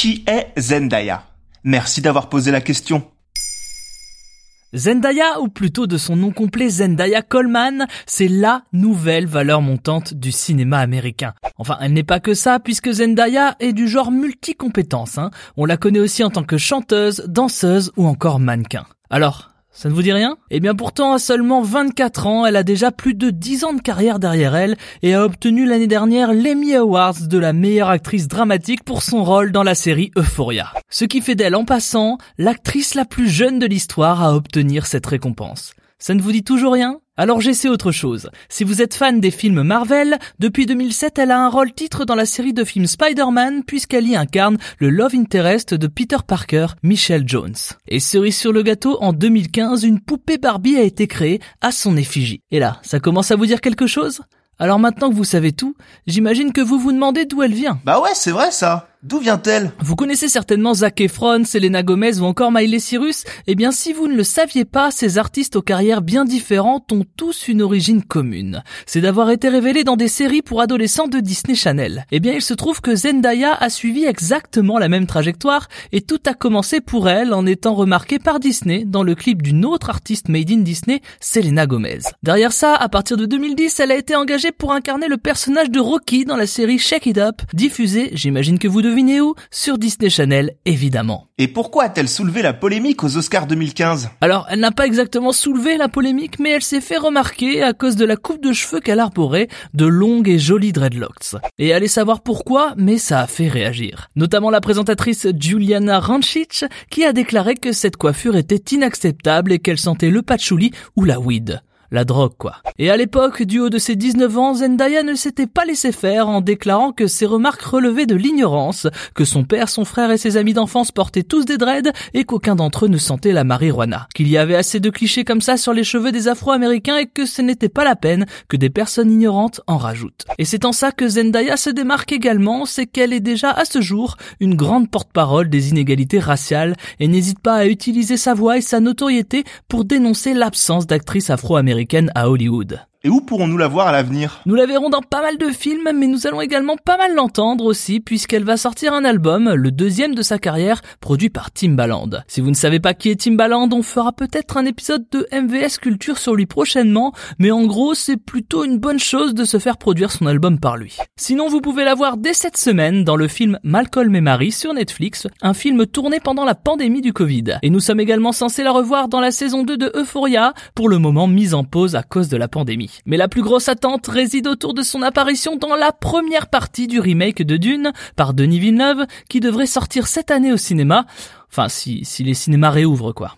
Qui est Zendaya? Merci d'avoir posé la question. Zendaya, ou plutôt de son nom complet Zendaya Coleman, c'est LA nouvelle valeur montante du cinéma américain. Enfin, elle n'est pas que ça, puisque Zendaya est du genre multicompétence. Hein. On la connaît aussi en tant que chanteuse, danseuse ou encore mannequin. Alors, ça ne vous dit rien? Eh bien pourtant, à seulement 24 ans, elle a déjà plus de 10 ans de carrière derrière elle et a obtenu l'année dernière l'Emmy Awards de la meilleure actrice dramatique pour son rôle dans la série Euphoria. Ce qui fait d'elle en passant l'actrice la plus jeune de l'histoire à obtenir cette récompense. Ça ne vous dit toujours rien? Alors j'essaie autre chose. Si vous êtes fan des films Marvel, depuis 2007 elle a un rôle titre dans la série de films Spider-Man puisqu'elle y incarne le love interest de Peter Parker, Michelle Jones. Et cerise sur le gâteau, en 2015, une poupée Barbie a été créée à son effigie. Et là, ça commence à vous dire quelque chose? Alors maintenant que vous savez tout, j'imagine que vous vous demandez d'où elle vient. Bah ouais, c'est vrai ça. D'où vient-elle? Vous connaissez certainement Zac Efron, Selena Gomez ou encore Miley Cyrus Eh bien si vous ne le saviez pas, ces artistes aux carrières bien différentes ont tous une origine commune. C'est d'avoir été révélés dans des séries pour adolescents de Disney Channel. Eh bien il se trouve que Zendaya a suivi exactement la même trajectoire et tout a commencé pour elle en étant remarquée par Disney dans le clip d'une autre artiste made in Disney, Selena Gomez. Derrière ça, à partir de 2010, elle a été engagée pour incarner le personnage de Rocky dans la série Shake It Up, diffusée, j'imagine que vous devinez où? Sur Disney Channel, évidemment. Et pourquoi a-t-elle soulevé la polémique aux Oscars 2015 Alors, elle n'a pas exactement soulevé la polémique, mais elle s'est fait remarquer à cause de la coupe de cheveux qu'elle arborait, de longues et jolies dreadlocks. Et allez savoir pourquoi, mais ça a fait réagir. Notamment la présentatrice Juliana Rancic, qui a déclaré que cette coiffure était inacceptable et qu'elle sentait le patchouli ou la weed la drogue quoi. Et à l'époque, du haut de ses 19 ans, Zendaya ne s'était pas laissé faire en déclarant que ses remarques relevaient de l'ignorance, que son père, son frère et ses amis d'enfance portaient tous des dreads et qu'aucun d'entre eux ne sentait la marijuana. Qu'il y avait assez de clichés comme ça sur les cheveux des afro-américains et que ce n'était pas la peine que des personnes ignorantes en rajoutent. Et c'est en ça que Zendaya se démarque également, c'est qu'elle est déjà à ce jour une grande porte-parole des inégalités raciales et n'hésite pas à utiliser sa voix et sa notoriété pour dénoncer l'absence d'actrices afro-américaines à Hollywood. Et où pourrons-nous la voir à l'avenir? Nous la verrons dans pas mal de films, mais nous allons également pas mal l'entendre aussi, puisqu'elle va sortir un album, le deuxième de sa carrière, produit par Timbaland. Si vous ne savez pas qui est Timbaland, on fera peut-être un épisode de MVS Culture sur lui prochainement, mais en gros, c'est plutôt une bonne chose de se faire produire son album par lui. Sinon, vous pouvez la voir dès cette semaine dans le film Malcolm et Marie sur Netflix, un film tourné pendant la pandémie du Covid. Et nous sommes également censés la revoir dans la saison 2 de Euphoria, pour le moment mise en pause à cause de la pandémie. Mais la plus grosse attente réside autour de son apparition dans la première partie du remake de Dune par Denis Villeneuve qui devrait sortir cette année au cinéma. Enfin, si, si les cinémas réouvrent quoi.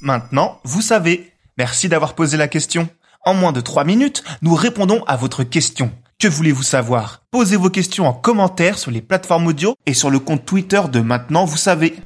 Maintenant, vous savez. Merci d'avoir posé la question. En moins de 3 minutes, nous répondons à votre question. Que voulez-vous savoir? Posez vos questions en commentaire sur les plateformes audio et sur le compte Twitter de Maintenant, vous savez.